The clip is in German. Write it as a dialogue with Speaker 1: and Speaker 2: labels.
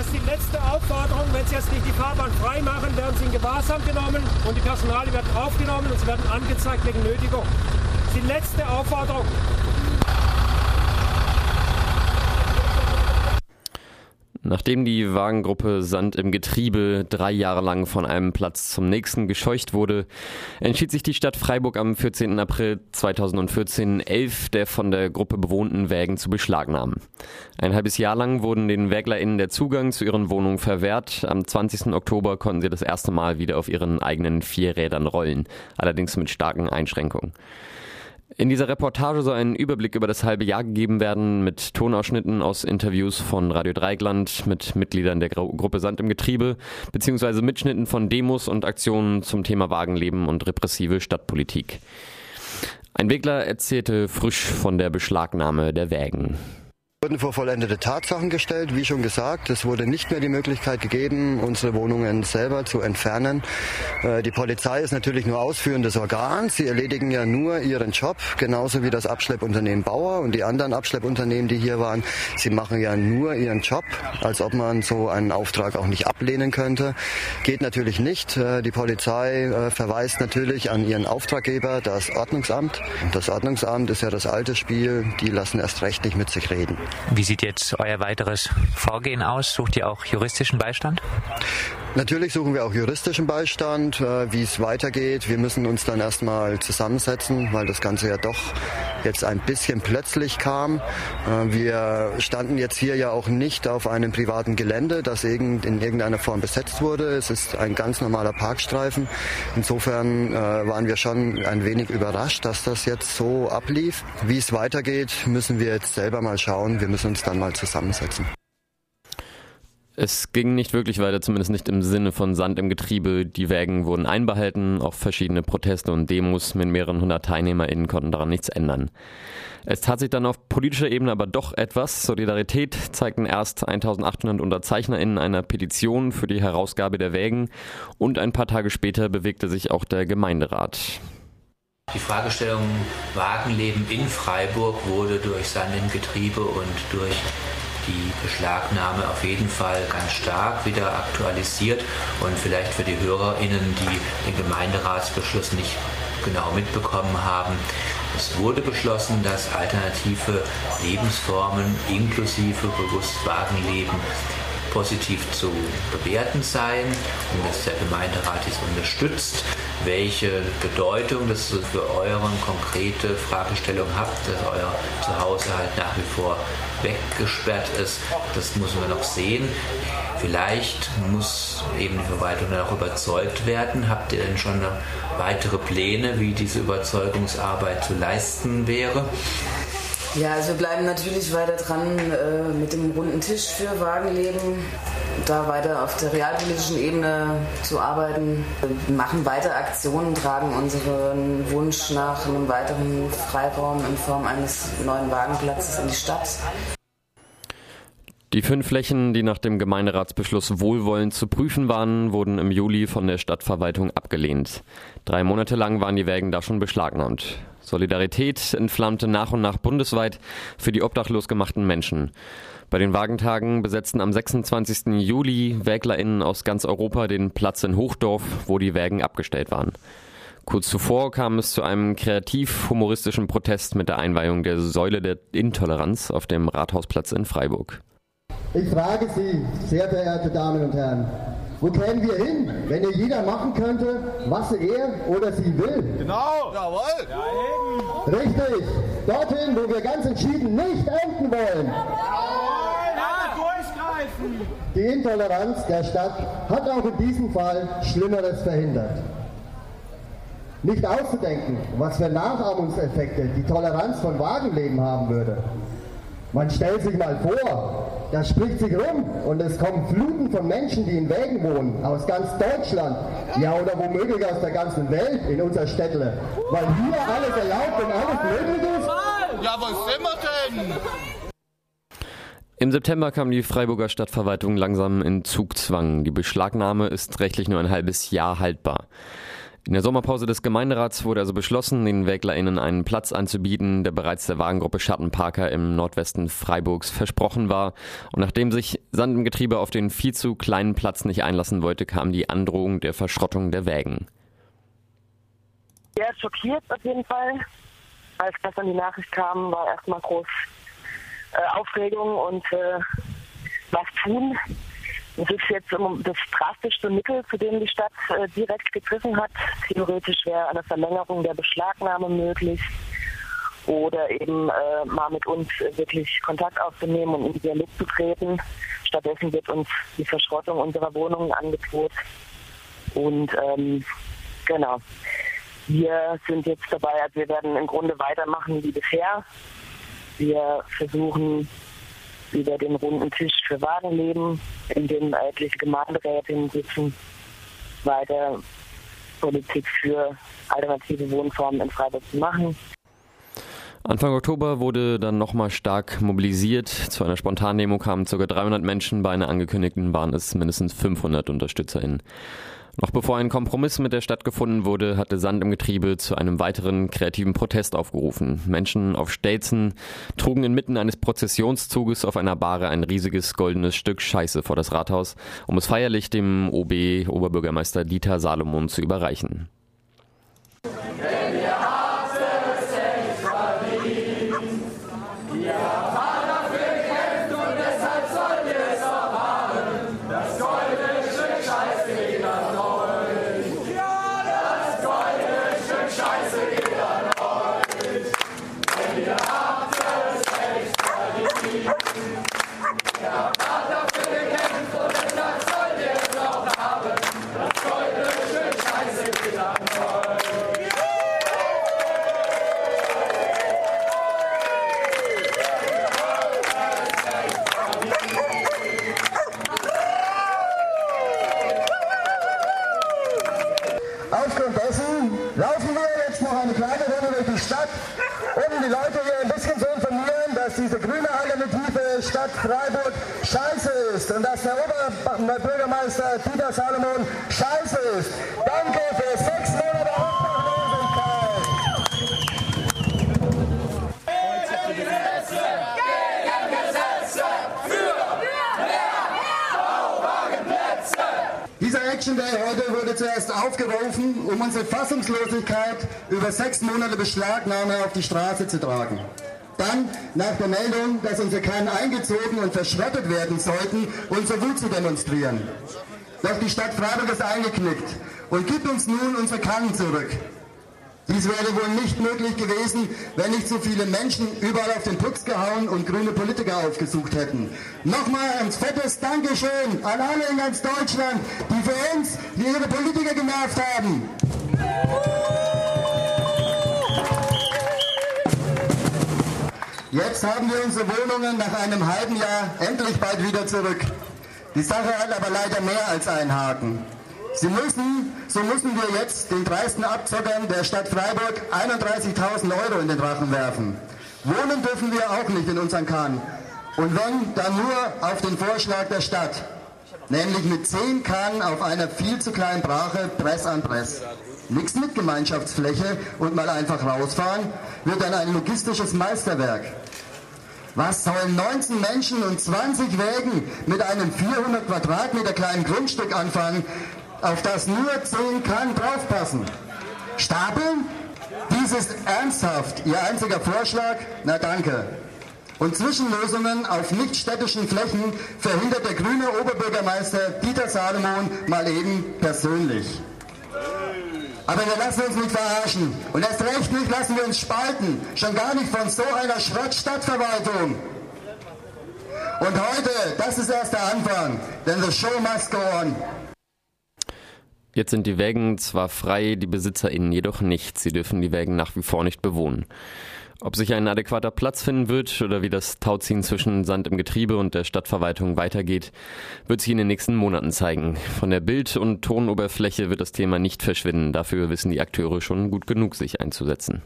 Speaker 1: Das ist die letzte Aufforderung. Wenn Sie jetzt nicht die Fahrbahn frei machen, werden Sie in Gewahrsam genommen und die Personale werden aufgenommen und sie werden angezeigt wegen Nötigung. Das ist die letzte Aufforderung.
Speaker 2: Nachdem die Wagengruppe Sand im Getriebe drei Jahre lang von einem Platz zum nächsten gescheucht wurde, entschied sich die Stadt Freiburg am 14. April 2014, elf der von der Gruppe bewohnten Wägen zu beschlagnahmen. Ein halbes Jahr lang wurden den WäglerInnen der Zugang zu ihren Wohnungen verwehrt. Am 20. Oktober konnten sie das erste Mal wieder auf ihren eigenen vier Rädern rollen, allerdings mit starken Einschränkungen. In dieser Reportage soll ein Überblick über das halbe Jahr gegeben werden mit Tonausschnitten aus Interviews von Radio Dreigland mit Mitgliedern der Gruppe Sand im Getriebe beziehungsweise Mitschnitten von Demos und Aktionen zum Thema Wagenleben und repressive Stadtpolitik. Ein Wegler erzählte frisch von der Beschlagnahme der Wägen
Speaker 3: wurden vor vollendete Tatsachen gestellt. Wie schon gesagt, es wurde nicht mehr die Möglichkeit gegeben, unsere Wohnungen selber zu entfernen. Äh, die Polizei ist natürlich nur ausführendes Organ. Sie erledigen ja nur ihren Job, genauso wie das Abschleppunternehmen Bauer und die anderen Abschleppunternehmen, die hier waren. Sie machen ja nur ihren Job, als ob man so einen Auftrag auch nicht ablehnen könnte. Geht natürlich nicht. Äh, die Polizei äh, verweist natürlich an ihren Auftraggeber, das Ordnungsamt. Das Ordnungsamt ist ja das alte Spiel. Die lassen erst recht nicht mit sich reden.
Speaker 4: Wie sieht jetzt euer weiteres Vorgehen aus? Sucht ihr auch juristischen Beistand?
Speaker 3: Natürlich suchen wir auch juristischen Beistand, äh, wie es weitergeht. Wir müssen uns dann erstmal zusammensetzen, weil das Ganze ja doch jetzt ein bisschen plötzlich kam. Äh, wir standen jetzt hier ja auch nicht auf einem privaten Gelände, das in irgendeiner Form besetzt wurde. Es ist ein ganz normaler Parkstreifen. Insofern äh, waren wir schon ein wenig überrascht, dass das jetzt so ablief. Wie es weitergeht, müssen wir jetzt selber mal schauen. Wir müssen uns dann mal zusammensetzen.
Speaker 2: Es ging nicht wirklich weiter, zumindest nicht im Sinne von Sand im Getriebe. Die Wägen wurden einbehalten, auch verschiedene Proteste und Demos mit mehreren hundert TeilnehmerInnen konnten daran nichts ändern. Es tat sich dann auf politischer Ebene aber doch etwas. Solidarität zeigten erst 1800 UnterzeichnerInnen einer Petition für die Herausgabe der Wägen und ein paar Tage später bewegte sich auch der Gemeinderat.
Speaker 5: Die Fragestellung Wagenleben in Freiburg wurde durch Sand Getriebe und durch die Beschlagnahme auf jeden Fall ganz stark wieder aktualisiert und vielleicht für die HörerInnen, die den Gemeinderatsbeschluss nicht genau mitbekommen haben. Es wurde beschlossen, dass alternative Lebensformen inklusive Bewusstwagenleben positiv zu bewerten seien und dass der Gemeinderat dies unterstützt. Welche Bedeutung das für eure konkrete Fragestellung habt, dass euer Zuhause halt nach wie vor weggesperrt ist, das müssen wir noch sehen. Vielleicht muss eben die Verwaltung dann auch überzeugt werden. Habt ihr denn schon weitere Pläne, wie diese Überzeugungsarbeit zu leisten wäre?
Speaker 6: Ja, also wir bleiben natürlich weiter dran äh, mit dem runden Tisch für Wagenleben, da weiter auf der realpolitischen Ebene zu arbeiten. Wir machen weiter Aktionen, tragen unseren Wunsch nach einem weiteren Freiraum in Form eines neuen Wagenplatzes in die Stadt.
Speaker 2: Die fünf Flächen, die nach dem Gemeinderatsbeschluss wohlwollend zu prüfen waren, wurden im Juli von der Stadtverwaltung abgelehnt. Drei Monate lang waren die Wägen da schon beschlagnahmt. Solidarität entflammte nach und nach bundesweit für die obdachlos gemachten Menschen. Bei den Wagentagen besetzten am 26. Juli WäglerInnen aus ganz Europa den Platz in Hochdorf, wo die Wägen abgestellt waren. Kurz zuvor kam es zu einem kreativ-humoristischen Protest mit der Einweihung der Säule der Intoleranz auf dem Rathausplatz in Freiburg.
Speaker 7: Ich frage Sie, sehr verehrte Damen und Herren, wo kämen wir hin, wenn ihr jeder machen könnte, was er oder sie will?
Speaker 8: Genau! Jawohl!
Speaker 7: Ja, Richtig! Dorthin, wo wir ganz entschieden nicht enden wollen!
Speaker 8: Jawohl! Ja, durchgreifen!
Speaker 7: Die Intoleranz der Stadt hat auch in diesem Fall Schlimmeres verhindert. Nicht auszudenken, was für Nachahmungseffekte die Toleranz von Wagenleben haben würde. Man stellt sich mal vor, das spricht sich rum und es kommen Fluten von Menschen, die in Wägen wohnen, aus ganz Deutschland, ja oder womöglich aus der ganzen Welt in unser Städtle, weil hier alles erlaubt und alles möglich ist.
Speaker 8: Ja, was sind wir denn?
Speaker 2: Im September kam die Freiburger Stadtverwaltung langsam in Zugzwang. Die Beschlagnahme ist rechtlich nur ein halbes Jahr haltbar. In der Sommerpause des Gemeinderats wurde also beschlossen, den WäglerInnen einen Platz anzubieten, der bereits der Wagengruppe Schattenparker im Nordwesten Freiburgs versprochen war. Und nachdem sich Sand im Getriebe auf den viel zu kleinen Platz nicht einlassen wollte, kam die Androhung der Verschrottung der Wägen.
Speaker 9: Ja, schockiert auf jeden Fall. Als gestern die Nachricht kam, war erstmal groß äh, Aufregung und äh, was tun. Das ist jetzt das drastischste Mittel, zu dem die Stadt äh, direkt gegriffen hat. Theoretisch wäre eine Verlängerung der Beschlagnahme möglich oder eben äh, mal mit uns wirklich Kontakt aufzunehmen und in den Dialog zu treten. Stattdessen wird uns die Verschrottung unserer Wohnungen angedroht. Und ähm, genau, wir sind jetzt dabei, also wir werden im Grunde weitermachen wie bisher. Wir versuchen über den runden Tisch für Wagenleben, in dem etliche Gemeinderätinnen sitzen, weiter Politik für alternative Wohnformen in Freiburg zu machen.
Speaker 2: Anfang Oktober wurde dann nochmal stark mobilisiert. Zu einer Spontandemo kamen ca. 300 Menschen, bei einer angekündigten waren es mindestens 500 UnterstützerInnen. Noch bevor ein Kompromiss mit der Stadt gefunden wurde, hatte Sand im Getriebe zu einem weiteren kreativen Protest aufgerufen. Menschen auf Stelzen trugen inmitten eines Prozessionszuges auf einer Bahre ein riesiges goldenes Stück Scheiße vor das Rathaus, um es feierlich dem OB Oberbürgermeister Dieter Salomon zu überreichen.
Speaker 7: Stadt Freiburg scheiße ist und dass der Oberbürgermeister Dieter Salomon scheiße ist. Danke für sechs Monate Obdachlosigkeit. Dieser Action Day heute wurde zuerst aufgerufen, um unsere Fassungslosigkeit über sechs Monate Beschlagnahme auf die Straße zu tragen. Dann, nach der Meldung, dass unsere Kahn eingezogen und verschrottet werden sollten, unsere Wut zu demonstrieren. Doch die Stadt Freiburg ist eingeknickt und gibt uns nun unsere Kannen zurück. Dies wäre wohl nicht möglich gewesen, wenn nicht so viele Menschen überall auf den Putz gehauen und grüne Politiker aufgesucht hätten. Nochmal ein fettes Dankeschön an alle in ganz Deutschland, die für uns die ihre Politiker genervt haben. Jetzt haben wir unsere Wohnungen nach einem halben Jahr endlich bald wieder zurück. Die Sache hat aber leider mehr als einen Haken. Sie müssen, so müssen wir jetzt den dreisten Abzockern der Stadt Freiburg 31.000 Euro in den Rachen werfen. Wohnen dürfen wir auch nicht in unseren Kahn. Und wenn, dann nur auf den Vorschlag der Stadt. Nämlich mit 10 Kahn auf einer viel zu kleinen Brache, Press an Press. Nichts mit Gemeinschaftsfläche und mal einfach rausfahren, wird dann ein logistisches Meisterwerk. Was sollen 19 Menschen und 20 Wägen mit einem 400 Quadratmeter kleinen Grundstück anfangen, auf das nur 10 Kahn draufpassen? Stapeln? Dies ist ernsthaft Ihr einziger Vorschlag? Na danke. Und Zwischenlösungen auf nichtstädtischen Flächen verhindert der grüne Oberbürgermeister Dieter Salomon mal eben persönlich. Aber wir lassen uns nicht verarschen. Und erst recht nicht lassen wir uns spalten. Schon gar nicht von so einer Schrottstadtverwaltung. Und heute, das ist erst der Anfang. Denn the show must go on.
Speaker 2: Jetzt sind die Wägen zwar frei, die BesitzerInnen jedoch nicht. Sie dürfen die Wägen nach wie vor nicht bewohnen. Ob sich ein adäquater Platz finden wird oder wie das Tauziehen zwischen Sand im Getriebe und der Stadtverwaltung weitergeht, wird sich in den nächsten Monaten zeigen. Von der Bild- und Tonoberfläche wird das Thema nicht verschwinden. Dafür wissen die Akteure schon gut genug, sich einzusetzen.